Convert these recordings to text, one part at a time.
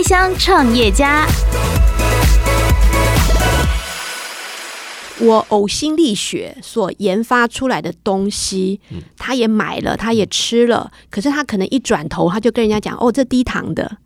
开箱创业家。我呕心沥血所研发出来的东西，他也买了，他也吃了，可是他可能一转头，他就跟人家讲：“哦，这低糖的，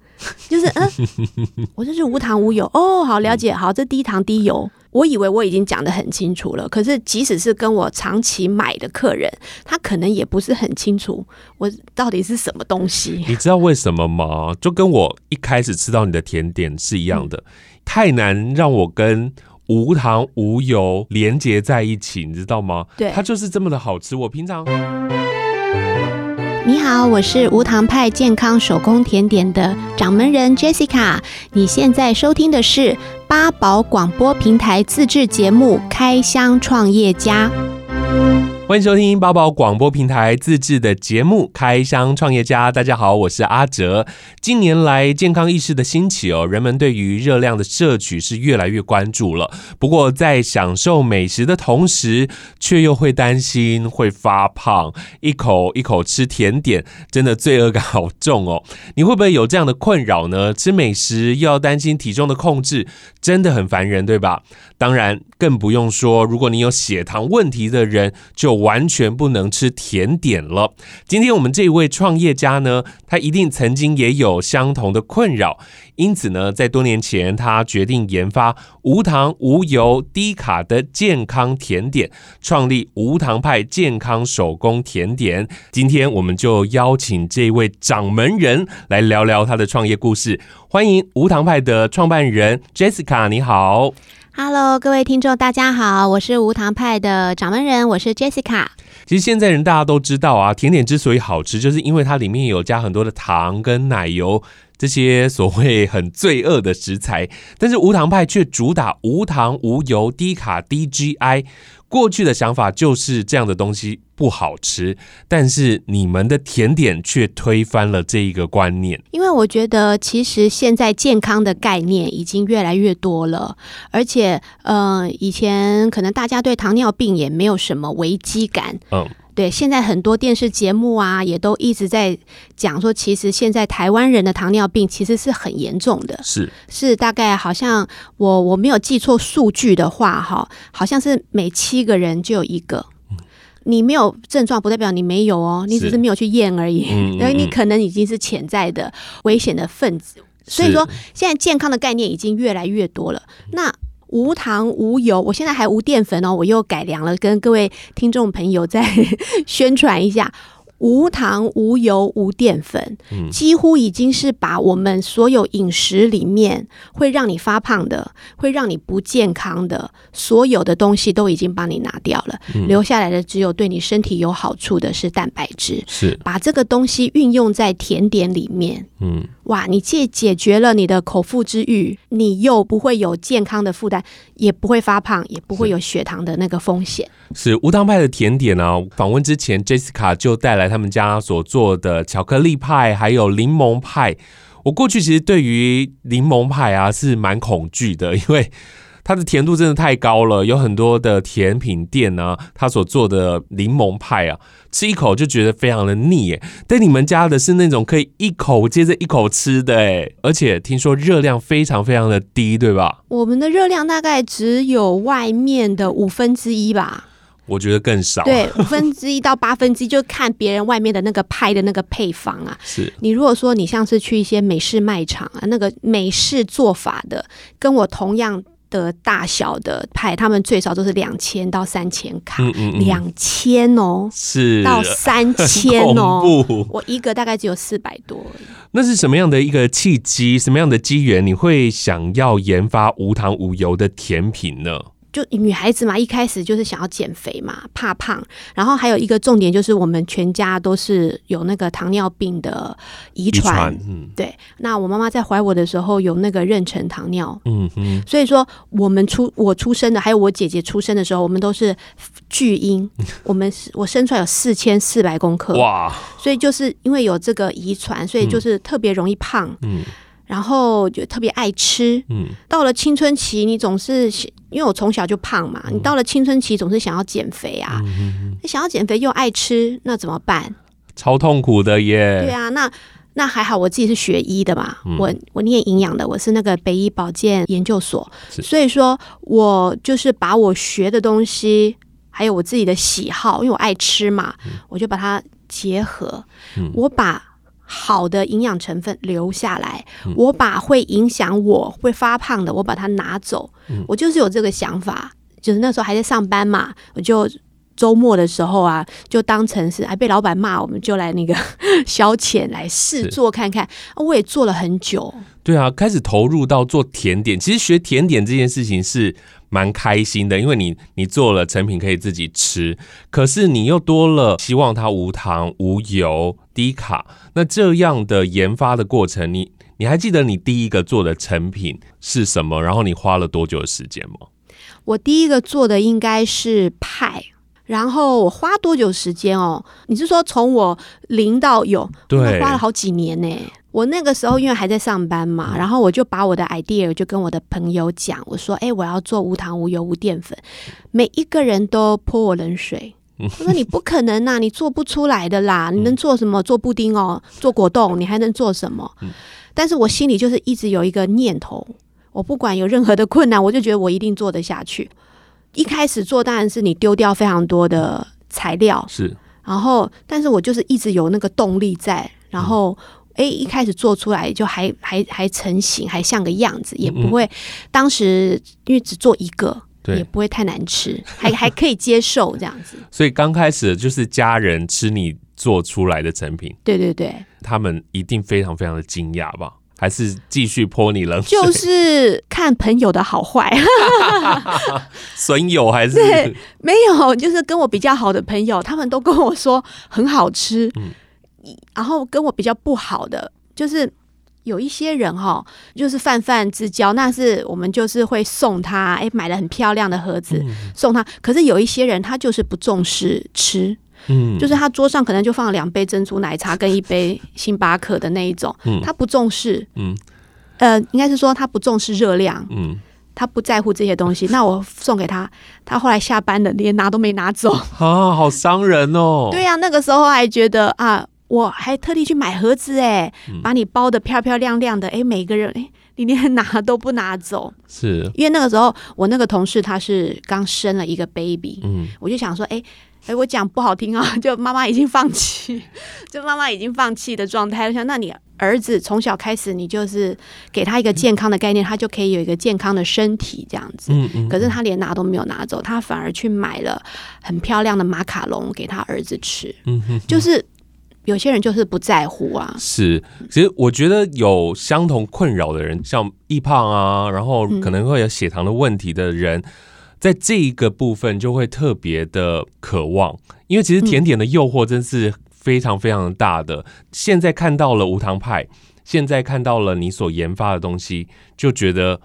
就是嗯，我这是无糖无油哦，好了解，好，这低糖低油。”我以为我已经讲得很清楚了，可是即使是跟我长期买的客人，他可能也不是很清楚我到底是什么东西。你知道为什么吗？就跟我一开始吃到你的甜点是一样的，嗯、太难让我跟无糖无油连接在一起，你知道吗？对，它就是这么的好吃。我平常。你好，我是无糖派健康手工甜点的掌门人 Jessica。你现在收听的是八宝广播平台自制节目《开箱创业家》。欢迎收听八宝广播平台自制的节目《开箱创业家》。大家好，我是阿哲。近年来，健康意识的兴起哦，人们对于热量的摄取是越来越关注了。不过，在享受美食的同时，却又会担心会发胖，一口一口吃甜点，真的罪恶感好重哦。你会不会有这样的困扰呢？吃美食又要担心体重的控制，真的很烦人，对吧？当然，更不用说，如果你有血糖问题的人，就完全不能吃甜点了。今天我们这位创业家呢，他一定曾经也有相同的困扰，因此呢，在多年前，他决定研发无糖、无油、低卡的健康甜点，创立无糖派健康手工甜点。今天我们就邀请这位掌门人来聊聊他的创业故事。欢迎无糖派的创办人 Jessica，你好。Hello，各位听众，大家好，我是无糖派的掌门人，我是 Jessica。其实现在人大家都知道啊，甜点之所以好吃，就是因为它里面有加很多的糖跟奶油这些所谓很罪恶的食材，但是无糖派却主打无糖、无油、低卡、低 GI。过去的想法就是这样的东西不好吃，但是你们的甜点却推翻了这一个观念。因为我觉得，其实现在健康的概念已经越来越多了，而且，呃，以前可能大家对糖尿病也没有什么危机感。嗯。对，现在很多电视节目啊，也都一直在讲说，其实现在台湾人的糖尿病其实是很严重的，是是大概好像我我没有记错数据的话，哈，好像是每七个人就有一个。你没有症状不代表你没有哦，你只是没有去验而已，因为你可能已经是潜在的危险的分子。所以说，现在健康的概念已经越来越多了。那无糖无油，我现在还无淀粉哦，我又改良了，跟各位听众朋友再 宣传一下。无糖、无油、无淀粉，几乎已经是把我们所有饮食里面会让你发胖的、会让你不健康的所有的东西都已经帮你拿掉了，留下来的只有对你身体有好处的是蛋白质。是把这个东西运用在甜点里面，嗯，哇，你既解决了你的口腹之欲，你又不会有健康的负担，也不会发胖，也不会有血糖的那个风险。是，是无糖派的甜点呢、啊？访问之前，Jessica 就带来他们家所做的巧克力派，还有柠檬派。我过去其实对于柠檬派啊是蛮恐惧的，因为它的甜度真的太高了。有很多的甜品店、啊，他所做的柠檬派啊，吃一口就觉得非常的腻。但你们家的是那种可以一口接着一口吃的，哎，而且听说热量非常非常的低，对吧？我们的热量大概只有外面的五分之一吧。我觉得更少，对，五分之一到八分之一，就看别人外面的那个派的那个配方啊。是你如果说你像是去一些美式卖场啊，那个美式做法的，跟我同样的大小的派，他们最少都是两千到三千卡，两千哦，是到三千哦，我一个大概只有四百多。那是什么样的一个契机？什么样的机缘？你会想要研发无糖无油的甜品呢？就女孩子嘛，一开始就是想要减肥嘛，怕胖。然后还有一个重点就是，我们全家都是有那个糖尿病的遗传。嗯，对。那我妈妈在怀我的时候有那个妊娠糖尿。嗯哼。所以说，我们出我出生的，还有我姐姐出生的时候，我们都是巨婴。我们是我生出来有四千四百公克。哇！所以就是因为有这个遗传，所以就是特别容易胖。嗯。然后就特别爱吃，嗯，到了青春期，你总是因为我从小就胖嘛，你到了青春期总是想要减肥啊，你想要减肥又爱吃，那怎么办？超痛苦的耶！对啊，那那还好，我自己是学医的嘛，嗯、我我念营养的，我是那个北医保健研究所，所以说我就是把我学的东西，还有我自己的喜好，因为我爱吃嘛，嗯、我就把它结合，嗯、我把好的营养成分留下来，嗯、我把会影响我会发胖的，我把它拿走，嗯、我就是有这个想法，就是那时候还在上班嘛，我就。周末的时候啊，就当成是还被老板骂，我们就来那个 消遣来试做看看。我也做了很久。对啊，开始投入到做甜点。其实学甜点这件事情是蛮开心的，因为你你做了成品可以自己吃，可是你又多了希望它无糖、无油、低卡。那这样的研发的过程，你你还记得你第一个做的成品是什么？然后你花了多久的时间吗？我第一个做的应该是派。然后我花多久时间哦？你是说从我零到有？对，花了好几年呢。我那个时候因为还在上班嘛，然后我就把我的 idea 就跟我的朋友讲，我说：“哎，我要做无糖、无油、无淀粉。”每一个人都泼我冷水，我说：“你不可能呐，你做不出来的啦！你能做什么？做布丁哦，做果冻，你还能做什么？”但是我心里就是一直有一个念头，我不管有任何的困难，我就觉得我一定做得下去。一开始做当然是你丢掉非常多的材料，是，然后但是我就是一直有那个动力在，然后哎、嗯，一开始做出来就还还还成型，还像个样子，也不会，嗯、当时因为只做一个，对，也不会太难吃，还还可以接受这样子。所以刚开始就是家人吃你做出来的成品，对对对，他们一定非常非常的惊讶吧。还是继续泼你冷水，就是看朋友的好坏，损友还是对，没有，就是跟我比较好的朋友，他们都跟我说很好吃。嗯，然后跟我比较不好的，就是有一些人哈，就是泛泛之交，那是我们就是会送他，哎，买了很漂亮的盒子送他。可是有一些人，他就是不重视吃。嗯，就是他桌上可能就放了两杯珍珠奶茶跟一杯星巴克的那一种，嗯，他不重视，嗯，呃，应该是说他不重视热量，嗯，他不在乎这些东西。那我送给他，他后来下班了，连拿都没拿走，啊，好伤人哦。对呀，啊，那个时候还觉得啊，我还特地去买盒子，哎，把你包的漂漂亮亮的，哎，每个人，哎，你连拿都不拿走，是因为那个时候我那个同事他是刚生了一个 baby，嗯，我就想说，哎。哎，我讲不好听啊，就妈妈已经放弃，就妈妈已经放弃的状态。我想，那你儿子从小开始，你就是给他一个健康的概念，他就可以有一个健康的身体这样子。嗯嗯。可是他连拿都没有拿走，他反而去买了很漂亮的马卡龙给他儿子吃。嗯哼。就是有些人就是不在乎啊。是，其实我觉得有相同困扰的人，像易胖啊，然后可能会有血糖的问题的人。嗯在这一个部分就会特别的渴望，因为其实甜点的诱惑真是非常非常大的。嗯、现在看到了无糖派，现在看到了你所研发的东西，就觉得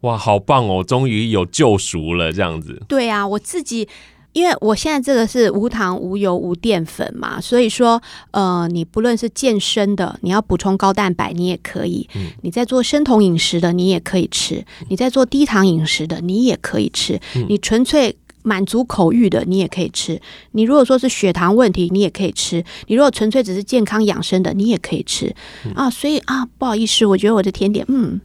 哇，好棒哦，终于有救赎了这样子。对啊，我自己。因为我现在这个是无糖、无油、无淀粉嘛，所以说，呃，你不论是健身的，你要补充高蛋白，你也可以；嗯、你在做生酮饮食的，你也可以吃；你在做低糖饮食的，你也可以吃；嗯、你纯粹满足口欲的，你也可以吃；你如果说是血糖问题，你也可以吃；你如果纯粹只是健康养生的，你也可以吃。嗯、啊，所以啊，不好意思，我觉得我的甜点，嗯，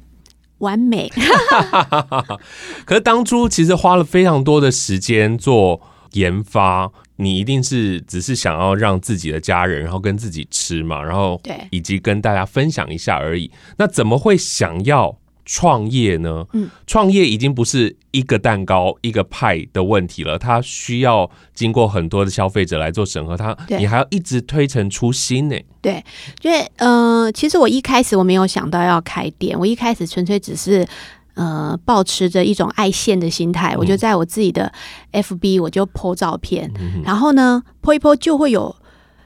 完美。可是当初其实花了非常多的时间做。研发，你一定是只是想要让自己的家人，然后跟自己吃嘛，然后对，以及跟大家分享一下而已。那怎么会想要创业呢？嗯，创业已经不是一个蛋糕、一个派的问题了，它需要经过很多的消费者来做审核，它你还要一直推陈出新呢。对，因为呃，其实我一开始我没有想到要开店，我一开始纯粹只是。呃，抱持着一种爱现的心态，我就在我自己的 FB 我就 po 照片，嗯、然后呢 po 一 po 就会有，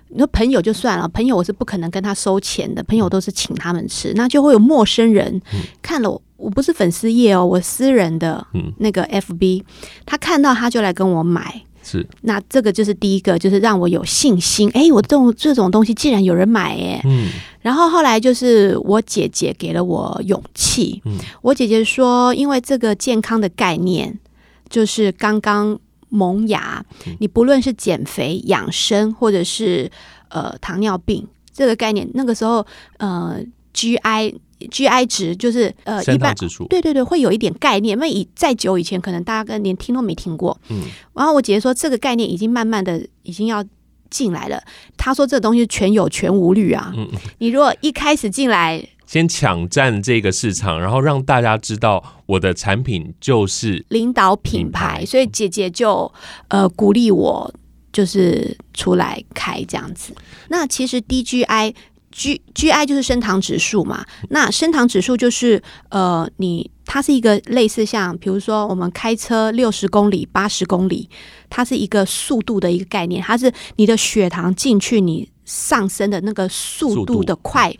你说朋友就算了，朋友我是不可能跟他收钱的，朋友都是请他们吃，那就会有陌生人、嗯、看了我，我不是粉丝页哦，我私人的那个 FB，、嗯、他看到他就来跟我买。是，那这个就是第一个，就是让我有信心。哎，我这种这种东西竟然有人买，哎，嗯。然后后来就是我姐姐给了我勇气。嗯，我姐姐说，因为这个健康的概念就是刚刚萌芽，嗯，你不论是减肥、养生，或者是呃糖尿病，这个概念，那个时候呃，GI GI 值就是呃一般指数，对对对，会有一点概念。因为以再久以前，可能大家跟连听都没听过。嗯，然后我姐姐说，这个概念已经慢慢的已经要进来了。她说这东西全有全无虑啊。嗯，你如果一开始进来。先抢占这个市场，然后让大家知道我的产品就是领导品牌，所以姐姐就呃鼓励我就是出来开这样子。那其实 DGI G GI 就是升糖指数嘛，那升糖指数就是呃你它是一个类似像比如说我们开车六十公里、八十公里，它是一个速度的一个概念，它是你的血糖进去你上升的那个速度的快。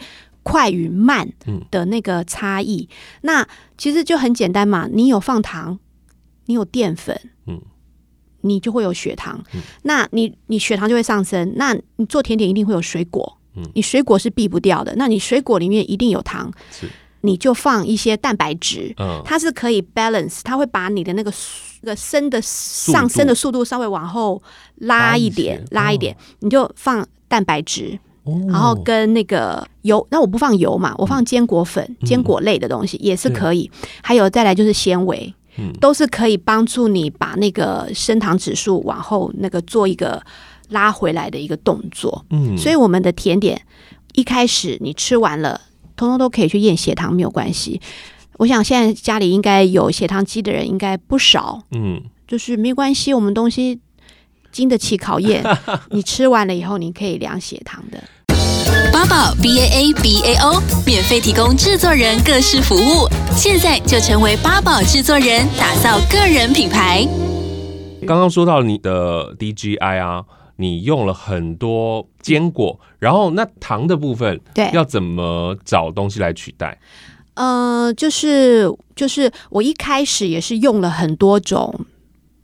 快与慢的那个差异，嗯，那其实就很简单嘛。你有放糖，你有淀粉，嗯，你就会有血糖。嗯，那你你血糖就会上升。那你做甜点一定会有水果，嗯，你水果是避不掉的。那你水果里面一定有糖，是，你就放一些蛋白质，嗯，它是可以 balance，它会把你的那个那个升的上升的速度稍微往后拉一点，拉一点，哦，你就放蛋白质。然后跟那个油，那我不放油嘛，我放坚果粉、嗯、坚果类的东西也是可以。还有再来就是纤维，嗯，都是可以帮助你把那个升糖指数往后那个做一个拉回来的一个动作。嗯，所以我们的甜点一开始你吃完了，通通都可以去验血糖，没有关系。我想现在家里应该有血糖机的人应该不少。嗯，就是没关系，我们东西经得起考验。你吃完了以后，你可以量血糖的。八宝 B A A B A O 免费提供制作人各式服务，现在就成为八宝制作人，打造个人品牌。刚刚说到你的 D G I 啊，你用了很多坚果，然后那糖的部分，对，要怎么找东西来取代？呃，就是就是我一开始也是用了很多种。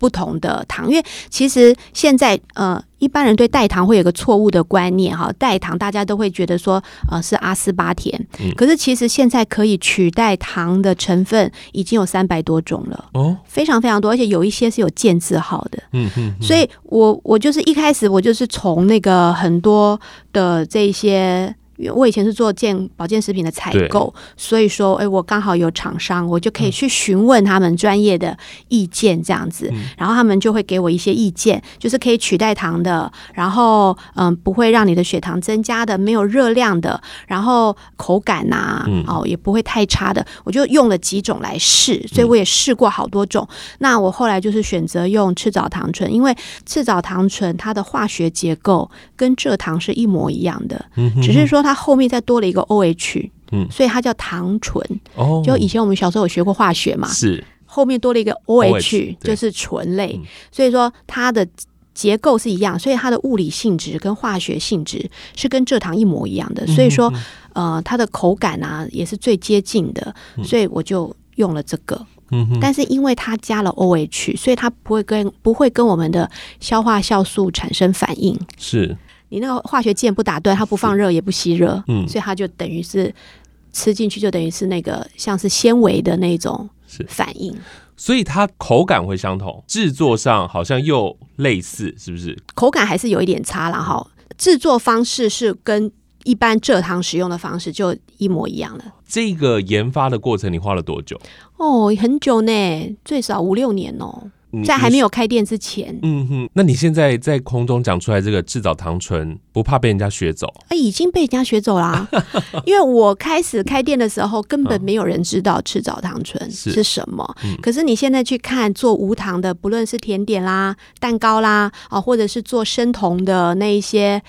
不同的糖，因为其实现在呃，一般人对代糖会有个错误的观念哈，代糖大家都会觉得说呃是阿斯巴甜，嗯，可是其实现在可以取代糖的成分已经有三百多种了哦，非常非常多，而且有一些是有建字号的，嗯嗯，所以我我就是一开始我就是从那个很多的这些。我以前是做健保健食品的采购，所以说，哎，我刚好有厂商，我就可以去询问他们专业的意见，这样子，嗯，然后他们就会给我一些意见，就是可以取代糖的，然后嗯，不会让你的血糖增加的，没有热量的，然后口感呐，啊，哦，也不会太差的，我就用了几种来试，所以我也试过好多种。那我后来就是选择用赤藻糖醇，因为赤藻糖醇它的化学结构跟蔗糖是一模一样的，只是说它。后面再多了一个 OH，嗯，所以它叫糖醇。哦，就以前我们小时候有学过化学嘛，是后面多了一个 OH，就是醇类。所以说它的结构是一样，所以它的物理性质跟化学性质是跟蔗糖一模一样的。所以说，呃，它的口感啊也是最接近的，所以我就用了这个。嗯，但是因为它加了 OH，所以它不会跟不会跟我们的消化酵素产生反应。是。你那个化学键不打断，它不放热也不吸热，嗯，所以它就等于是吃进去就等于是那个像是纤维的那种反应，所以它口感会相同，制作上好像又类似，是不是？口感还是有一点差了哈，制作方式是跟一般蔗糖使用的方式就一模一样了。这个研发的过程你花了多久？哦，很久呢，最少五六年哦。在还没有开店之前，嗯哼，那你现在在空中讲出来这个赤藻糖醇，不怕被人家学走？啊，已经被人家学走啦。因为我开始开店的时候，根本没有人知道赤藻糖醇是什么。是，可是你现在去看做无糖的，不论是甜点啦、蛋糕啦，啊，或者是做生酮的那一些，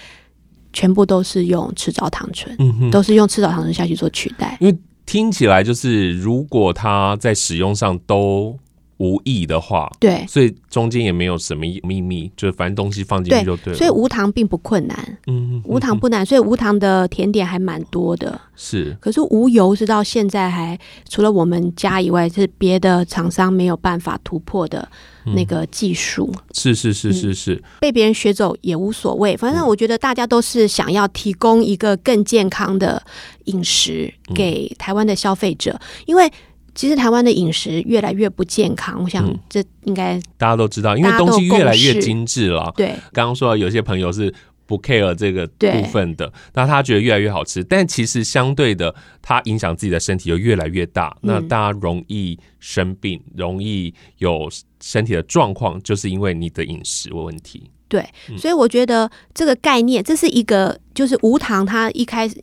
全部都是用赤藻糖醇，嗯哼，都是用赤藻糖醇下去做取代。因为听起来就是，如果它在使用上都无意的话，对，所以中间也没有什么秘密，就是反正东西放进去就对了。所以无糖并不困难，嗯，无糖不难，所以无糖的甜点还蛮多的。是，可是无油是到现在还除了我们家以外，是别的厂商没有办法突破的那个技术。嗯。是是是是是，嗯，被别人学走也无所谓，反正我觉得大家都是想要提供一个更健康的饮食给台湾的消费者，因为。其实台湾的饮食越来越不健康，我想这应该、嗯、大家都知道，因为东西越来越精致了。对，刚刚说有些朋友是不 care 这个部分的，那他觉得越来越好吃，但其实相对的，他影响自己的身体又越来越大，那大家容易生病，嗯、容易有身体的状况，就是因为你的饮食的问题。对，所以我觉得这个概念，这是一个就是无糖，它一开始。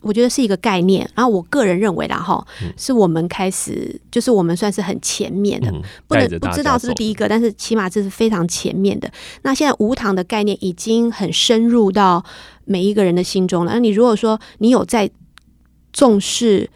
我觉得是一个概念，然后我个人认为啦哈，是我们开始，就是我们算是很前面的，不能不知道是不是第一个，但是起码这是非常前面的。那现在无糖的概念已经很深入到每一个人的心中了。那你如果说你有在重视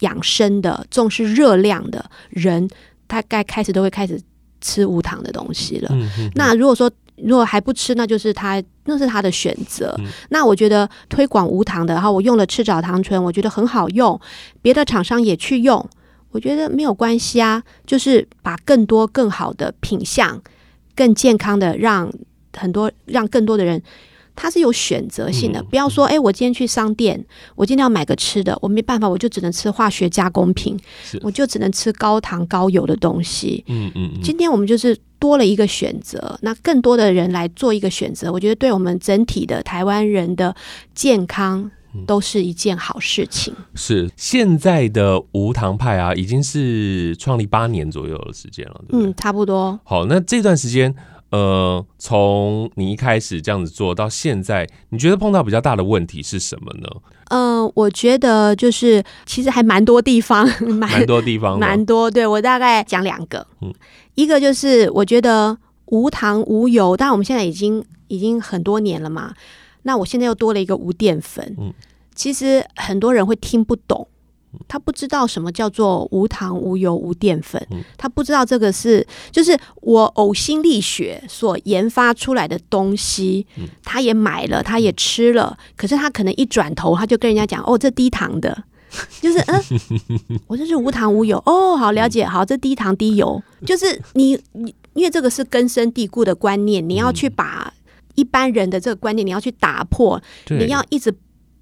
养生的、重视热量的人，大概开始都会开始吃无糖的东西了。那如果说如果还不吃，那就是他，那是他的选择。嗯、那我觉得推广无糖的，然后我用了赤藻糖醇，我觉得很好用，别的厂商也去用，我觉得没有关系啊。就是把更多更好的品相、更健康的，让很多让更多的人。它是有选择性的，嗯、不要说，哎、欸，我今天去商店，我今天要买个吃的，我没办法，我就只能吃化学加工品，是我就只能吃高糖高油的东西。嗯嗯，嗯今天我们就是多了一个选择，那更多的人来做一个选择，我觉得对我们整体的台湾人的健康都是一件好事情。是现在的无糖派啊，已经是创立八年左右的时间了，对不对？嗯，差不多。好，那这段时间。呃，从你一开始这样子做到现在，你觉得碰到比较大的问题是什么呢？嗯、呃，我觉得就是其实还蛮多地方，蛮多地方，蛮多。对，我大概讲两个，嗯，一个就是我觉得无糖无油，但我们现在已经已经很多年了嘛，那我现在又多了一个无淀粉，嗯，其实很多人会听不懂。他不知道什么叫做无糖、无油、无淀粉，他不知道这个是就是我呕心沥血所研发出来的东西，他也买了，他也吃了，可是他可能一转头，他就跟人家讲：“哦，这低糖的，就是嗯，我这是无糖无油哦，好了解，好，这低糖低油，就是你你，因为这个是根深蒂固的观念，你要去把一般人的这个观念，你要去打破，你要一直。”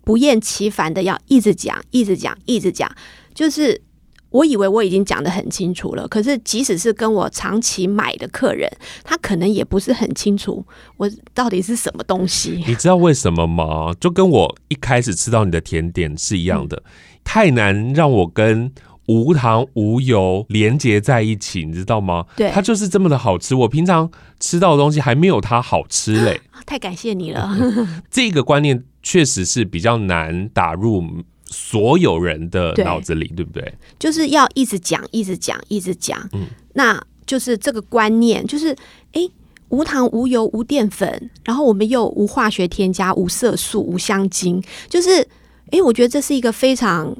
不厌其烦的要一直讲，一直讲，一直讲，就是我以为我已经讲得很清楚了，可是即使是跟我长期买的客人，他可能也不是很清楚我到底是什么东西。你知道为什么吗？就跟我一开始吃到你的甜点是一样的，嗯、太难让我跟无糖无油连接在一起，你知道吗？对，它就是这么的好吃。我平常吃到的东西还没有它好吃嘞。太感谢你了。这个观念。确实是比较难打入所有人的脑子里，对，对不对？就是要一直讲，一直讲，一直讲。嗯，那就是这个观念，就是哎，无糖、无油、无淀粉，然后我们又无化学添加、无色素、无香精，就是哎，我觉得这是一个非常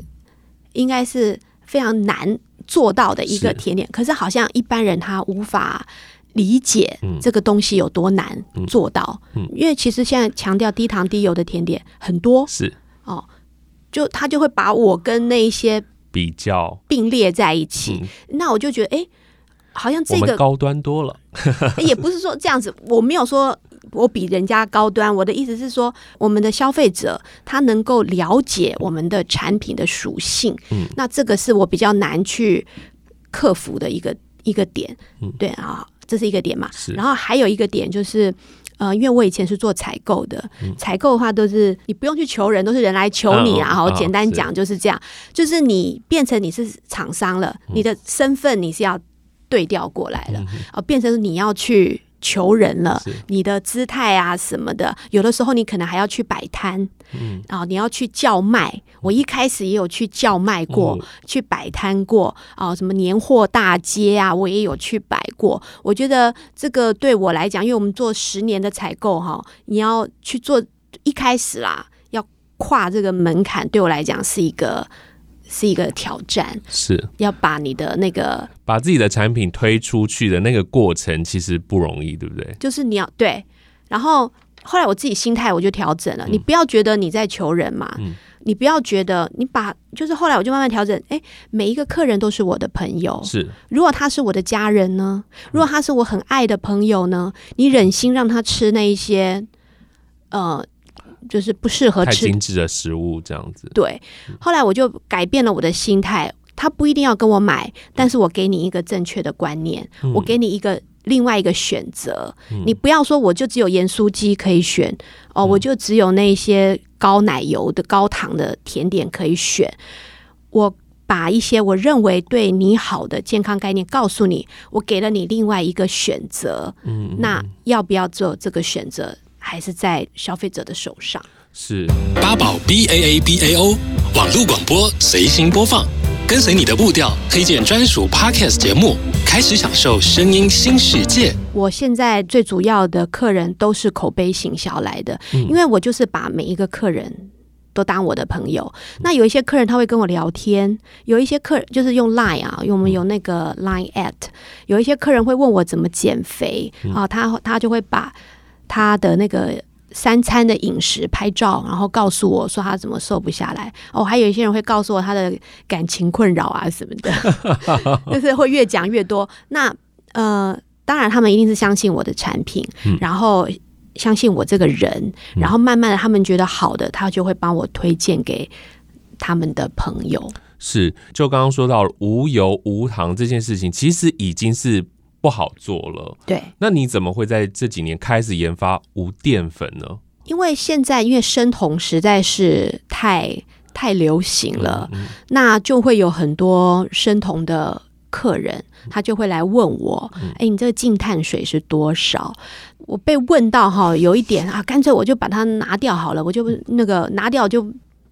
应该是非常难做到的一个甜点。是。可是好像一般人他无法。理解这个东西有多难做到，嗯。嗯、因为其实现在强调低糖低油的甜点很多，是。哦，就他就会把我跟那一些比较。并列在一起，嗯、那我就觉得，哎，好像这个高端多了，也不是说这样子，我没有说我比人家高端，我的意思是说，我们的消费者他能够了解我们的产品的属性，嗯，那这个是我比较难去克服的一个一个点，嗯，对啊。这是一个点嘛，然后还有一个点就是，呃，因为我以前是做采购的，嗯、采购的话都是你不用去求人，都是人来求你啊。然后、嗯、简单讲就是这样，是就是你变成你是厂商了，嗯、你的身份你是要对调过来了，哦、嗯哼，变成你要去。求人了，你的姿态啊什么的，有的时候你可能还要去摆摊，嗯，啊，你要去叫卖。我一开始也有去叫卖过，嗯、去摆摊过啊，什么年货大街啊，我也有去摆过。我觉得这个对我来讲，因为我们做十年的采购哈，你要去做一开始啦，要跨这个门槛，对我来讲是一个。是一个挑战，是要把你的那个把自己的产品推出去的那个过程，其实不容易，对不对？就是你要对，然后后来我自己心态我就调整了，嗯、你不要觉得你在求人嘛，嗯、你不要觉得你把，就是后来我就慢慢调整，哎，每一个客人都是我的朋友，是，如果他是我的家人呢？如果他是我很爱的朋友呢？嗯、你忍心让他吃那一些，呃。就是不适合吃精致的食物，这样子。对，后来我就改变了我的心态，他不一定要跟我买，但是我给你一个正确的观念，嗯、我给你一个另外一个选择。嗯、你不要说我就只有盐酥鸡可以选哦，我就只有那些高奶油的、高糖的甜点可以选。我把一些我认为对你好的健康概念告诉你，我给了你另外一个选择。嗯，那要不要做这个选择，还是在消费者的手上？是八宝 B A A B A O 网络广播随心播放，跟随你的步调，推荐专属 Podcast 节目，开始享受声音新世界。我现在最主要的客人都是口碑行销来的，嗯、因为我就是把每一个客人都当我的朋友。那有一些客人他会跟我聊天，有一些客人就是用 Line 啊，我们有那个 Line at，有一些客人会问我怎么减肥啊，他他就会把他的那个。三餐的饮食拍照，然后告诉我说他怎么瘦不下来。哦，还有一些人会告诉我他的感情困扰啊什么的，就是会越讲越多。那呃，当然他们一定是相信我的产品，嗯、然后相信我这个人，然后慢慢的他们觉得好的，他就会帮我推荐给他们的朋友。是，就刚刚说到无油无糖这件事情，其实已经是。不好做了，对。那你怎么会在这几年开始研发无淀粉呢？因为现在因为生酮实在是太太流行了，嗯嗯、那就会有很多生酮的客人，他就会来问我：“哎、嗯欸，你这个净碳水是多少？”我被问到哈，有一点啊，干脆我就把它拿掉好了，我就那个拿掉就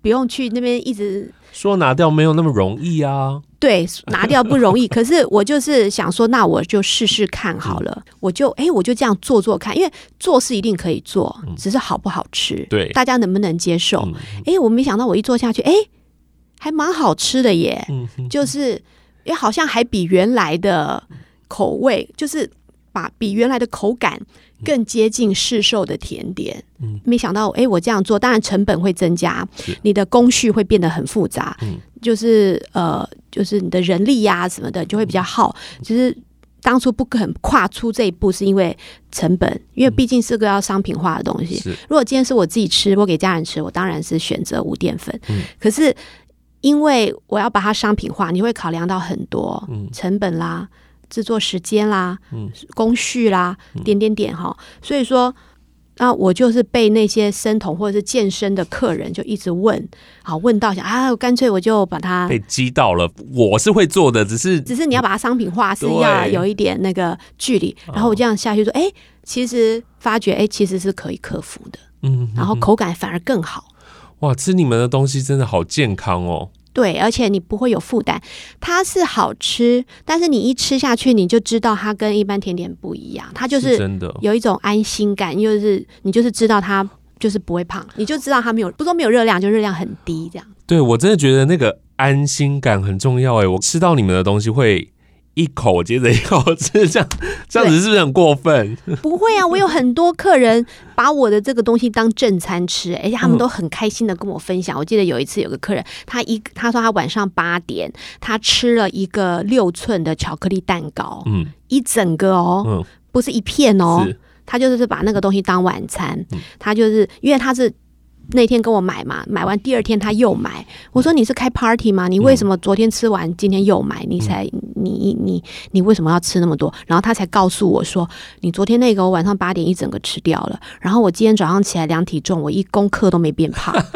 不用去那边一直说拿掉没有那么容易啊。对，拿掉不容易，可是我就是想说，那我就试试看好了。嗯、我就哎，我就这样做做看，因为做是一定可以做，嗯、只是好不好吃，对，大家能不能接受？哎、嗯，我没想到我一做下去，哎，还蛮好吃的耶，嗯、就是也，好像还比原来的口味，就是把比原来的口感。更接近市售的甜点，嗯，没想到，哎，我这样做，当然成本会增加，你的工序会变得很复杂，嗯，就是呃，就是你的人力呀、啊、什么的就会比较耗。其实、嗯、当初不肯跨出这一步，是因为成本，因为毕竟是个要商品化的东西。是如果今天是我自己吃，我给家人吃，我当然是选择无淀粉。嗯，可是因为我要把它商品化，你会考量到很多，嗯，成本啦。制作时间啦，嗯，工序啦，嗯、点点点哈，所以说，那我就是被那些生酮或者是健身的客人就一直问，好问到想啊，干脆我就把它被激到了。我是会做的，只是只是你要把它商品化，是要有一点那个距离。然后我这样下去说，哎、欸，其实发觉哎、欸，其实是可以克服的，嗯，然后口感反而更好。哇，吃你们的东西真的好健康哦。对，而且你不会有负担，它是好吃，但是你一吃下去，你就知道它跟一般甜点不一样，它就是真的有一种安心感，就是你就是知道它就是不会胖，你就知道它没有，不说没有热量，就热量很低这样。对，我真的觉得那个安心感很重要哎，我吃到你们的东西会。一口接着一口吃，这样这样子是不是很过分？不会啊，我有很多客人把我的这个东西当正餐吃，而且他们都很开心的跟我分享。我记得有一次有个客人，他一他说他晚上八点他吃了一个六寸的巧克力蛋糕，嗯，一整个哦，嗯，不是一片哦，他就是把那个东西当晚餐，嗯，他就是因为他是。那天跟我买嘛，买完第二天他又买。我说，你是开 party 吗？你为什么昨天吃完今天又买？你才你你你为什么要吃那么多？然后他才告诉我说，你昨天那个我晚上八点一整个吃掉了。然后我今天早上起来量体重，我一公克都没变胖。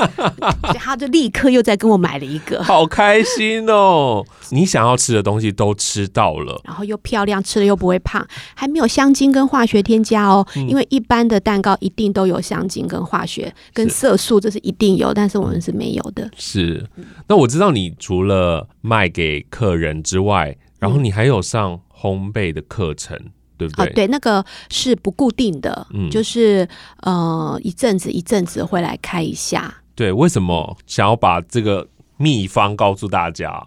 所以他就立刻又再跟我买了一个，好开心哦！你想要吃的东西都吃到了，然后又漂亮，吃了又不会胖，还没有香精跟化学添加哦。因为一般的蛋糕一定都有香精跟化学跟色素。素这是一定有，但是我们是没有的。是，那我知道你除了卖给客人之外，然后你还有上烘焙的课程，嗯、对不对？哦，对，那个是不固定的，嗯，就是呃一阵子一阵子会来开一下。对，为什么想要把这个秘方告诉大家？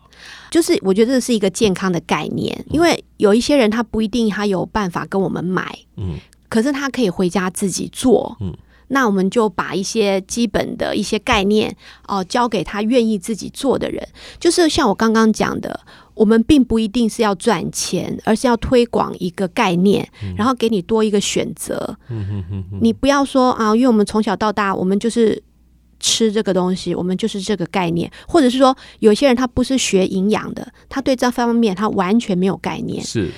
就是我觉得这是一个健康的概念，嗯、因为有一些人他不一定他有办法跟我们买，嗯，可是他可以回家自己做，嗯。那我们就把一些基本的一些概念哦、呃，交给他愿意自己做的人。就是像我刚刚讲的，我们并不一定是要赚钱，而是要推广一个概念，然后给你多一个选择。你不要说啊，因为我们从小到大，我们就是吃这个东西，我们就是这个概念，或者是说，有些人他不是学营养的，他对这方面他完全没有概念。是。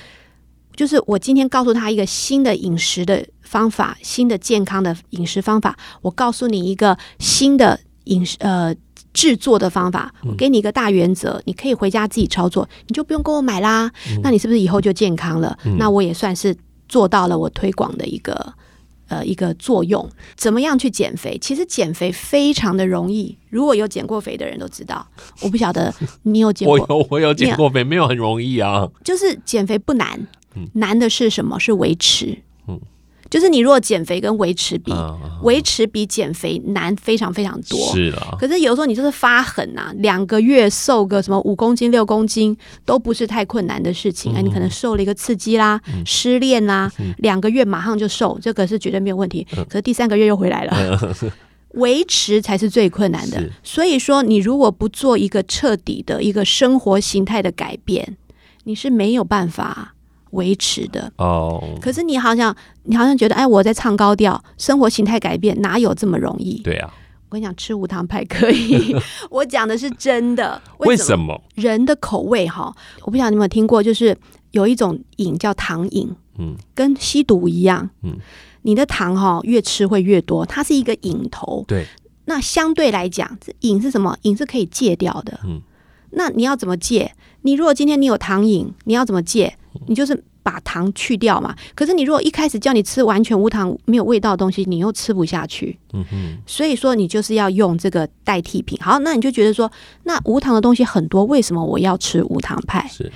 就是我今天告诉他一个新的饮食的方法，新的健康的饮食方法。我告诉你一个新的饮食呃制作的方法，我给你一个大原则，你可以回家自己操作，你就不用跟我买啦。那你是不是以后就健康了？那我也算是做到了我推广的一个。呃，一个作用，怎么样去减肥？其实减肥非常的容易，如果有减过肥的人都知道。我不晓得你有减过，我有，我有减过肥，没有很容易啊。就是减肥不难，嗯，难的是什么？是维持。嗯。就是你如果减肥跟维持比，维持比减肥难非常非常多。是啊，可是有时候你就是发狠呐，两个月瘦个什么五公斤六公斤都不是太困难的事情。哎，你可能受了一个刺激啦，失恋啦，两个月马上就瘦，这个是绝对没有问题。可是第三个月又回来了，维持才是最困难的。所以说，你如果不做一个彻底的一个生活形态的改变，你是没有办法。维持的哦，oh. 可是你好像你好像觉得，哎，我在唱高调，生活形态改变哪有这么容易？对啊，我跟你讲，吃无糖派可以，我讲的是真的。为什么？人的口味哈，我不晓得你有没有听过，就是有一种瘾叫糖瘾，嗯，跟吸毒一样，嗯，你的糖哈越吃会越多，它是一个瘾头。对，那相对来讲，瘾是什么？瘾是可以戒掉的，嗯，那你要怎么戒？你如果今天你有糖瘾，你要怎么戒？你就是把糖去掉嘛。可是你如果一开始叫你吃完全无糖、没有味道的东西，你又吃不下去。嗯哼。所以说你就是要用这个代替品。好，那你就觉得说，那无糖的东西很多，为什么我要吃无糖派？是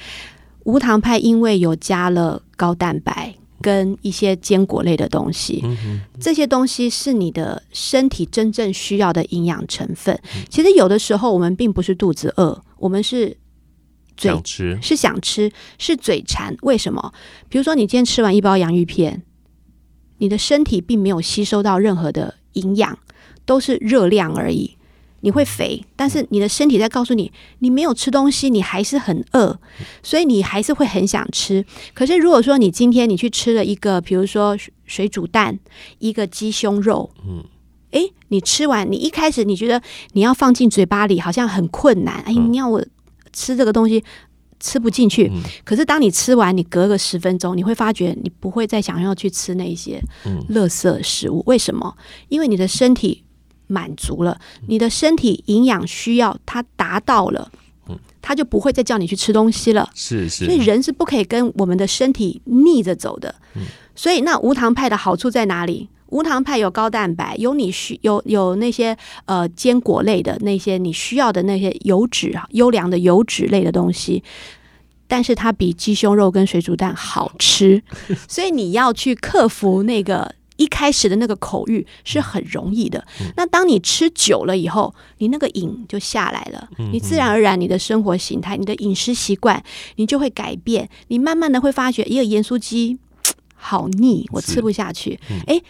无糖派，因为有加了高蛋白跟一些坚果类的东西。嗯哼。这些东西是你的身体真正需要的营养成分。其实有的时候我们并不是肚子饿，我们是。想吃是想吃，是嘴馋。为什么？比如说，你今天吃完一包洋芋片，你的身体并没有吸收到任何的营养，都是热量而已。你会肥，但是你的身体在告诉你，你没有吃东西，你还是很饿，所以你还是会很想吃。可是如果说你今天你去吃了一个，比如说水煮蛋，一个鸡胸肉，嗯，诶，你吃完，你一开始你觉得你要放进嘴巴里好像很困难，哎，你要我。吃这个东西吃不进去，嗯、可是当你吃完，你隔个十分钟，你会发觉你不会再想要去吃那些垃圾食物。嗯、为什么？因为你的身体满足了，你的身体营养需要它达到了，嗯，它就不会再叫你去吃东西了。是是，所以人是不可以跟我们的身体逆着走的。嗯、所以那无糖派的好处在哪里？无糖派有高蛋白，有你需有有那些呃坚果类的那些你需要的那些油脂啊，优良的油脂类的东西，但是它比鸡胸肉跟水煮蛋好吃，所以你要去克服那个一开始的那个口欲是很容易的。那当你吃久了以后，你那个瘾就下来了，你自然而然你的生活形态、你的饮食习惯，你就会改变。你慢慢的会发觉，一个盐酥鸡好腻，我吃不下去。哎。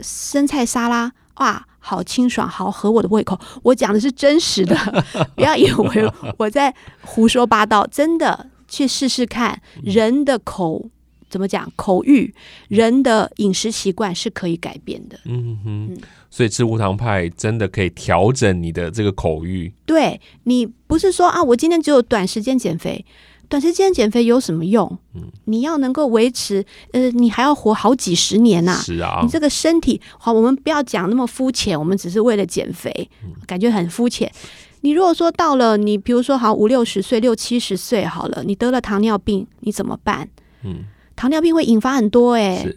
生菜沙拉哇，好清爽，好合我的胃口。我讲的是真实的，不要以为我在胡说八道。真的去试试看，人的口怎么讲？口欲，人的饮食习惯是可以改变的。嗯哼，所以吃无糖派真的可以调整你的这个口欲。对，你不是说啊，我今天只有短时间减肥。短时间减肥有什么用？嗯，你要能够维持，呃，你还要活好几十年呐、啊。是啊，你这个身体好，我们不要讲那么肤浅，我们只是为了减肥，感觉很肤浅。你如果说到了你，比如说好五六十岁、六七十岁好了，你得了糖尿病，你怎么办？嗯，糖尿病会引发很多哎、欸，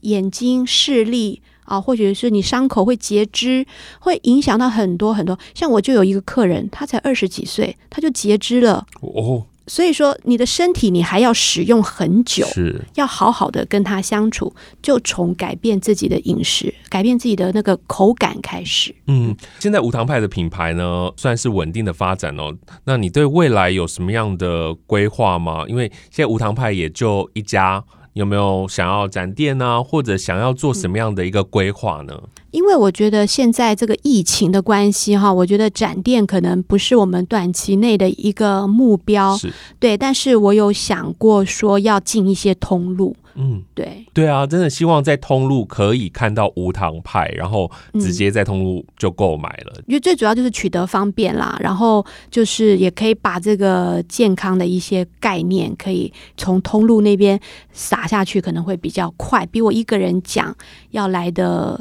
眼睛视力啊，或者是你伤口会截肢，会影响到很多很多。像我就有一个客人，他才二十几岁，他就截肢了。哦。所以说，你的身体你还要使用很久，是要好好的跟他相处，就从改变自己的饮食、改变自己的那个口感开始。嗯，现在无糖派的品牌呢，算是稳定的发展哦。那你对未来有什么样的规划吗？因为现在无糖派也就一家，有没有想要展店呢、啊，或者想要做什么样的一个规划呢？因为我觉得现在这个疫情的关系哈，我觉得展店可能不是我们短期内的一个目标，是对。但是我有想过说要进一些通路。嗯，对对啊，真的希望在通路可以看到无糖派，然后直接在通路就购买了。因为最主要就是取得方便啦，然后就是也可以把这个健康的一些概念，可以从通路那边撒下去，可能会比较快，比我一个人讲要来的。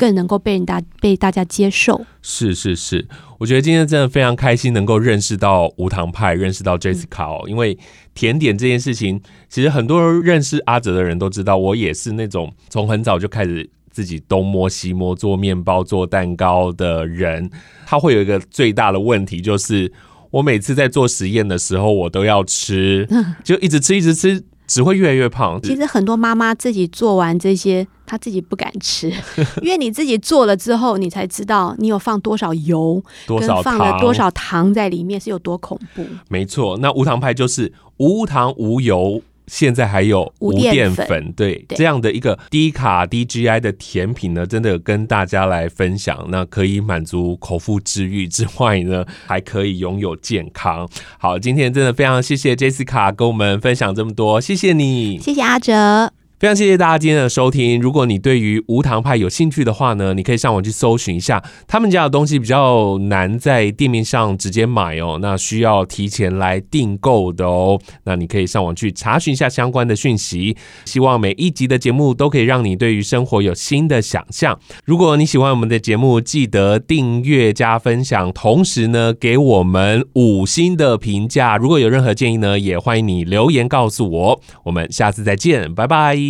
更能够被人大被大家接受。是是是，我觉得今天真的非常开心，能够认识到无糖派，认识到 Jessica 哦。因为甜点这件事情，其实很多认识阿哲的人都知道，我也是那种从很早就开始自己东摸西摸做面包、做蛋糕的人。他会有一个最大的问题，就是我每次在做实验的时候，我都要吃，就一直吃，一直吃。只会越来越胖。其实很多妈妈自己做完这些，她自己不敢吃，因为你自己做了之后，你才知道你有放多少油，多少放了多少糖在里面，是有多恐怖。没错，那无糖派就是无糖无油。现在还有无淀粉，对这样的一个低卡低 GI 的甜品呢，真的跟大家来分享。那可以满足口腹之欲之外呢，还可以拥有健康。好，今天真的非常谢谢 Jessica 跟我们分享这么多，谢谢你，谢谢阿哲。非常谢谢大家今天的收听。如果你对于无糖派有兴趣的话呢，你可以上网去搜寻一下，他们家的东西比较难在店面上直接买哦，那需要提前来订购的哦。那你可以上网去查询一下相关的讯息。希望每一集的节目都可以让你对于生活有新的想象。如果你喜欢我们的节目，记得订阅加分享，同时呢给我们五星的评价。如果有任何建议呢，也欢迎你留言告诉我。我们下次再见，拜拜。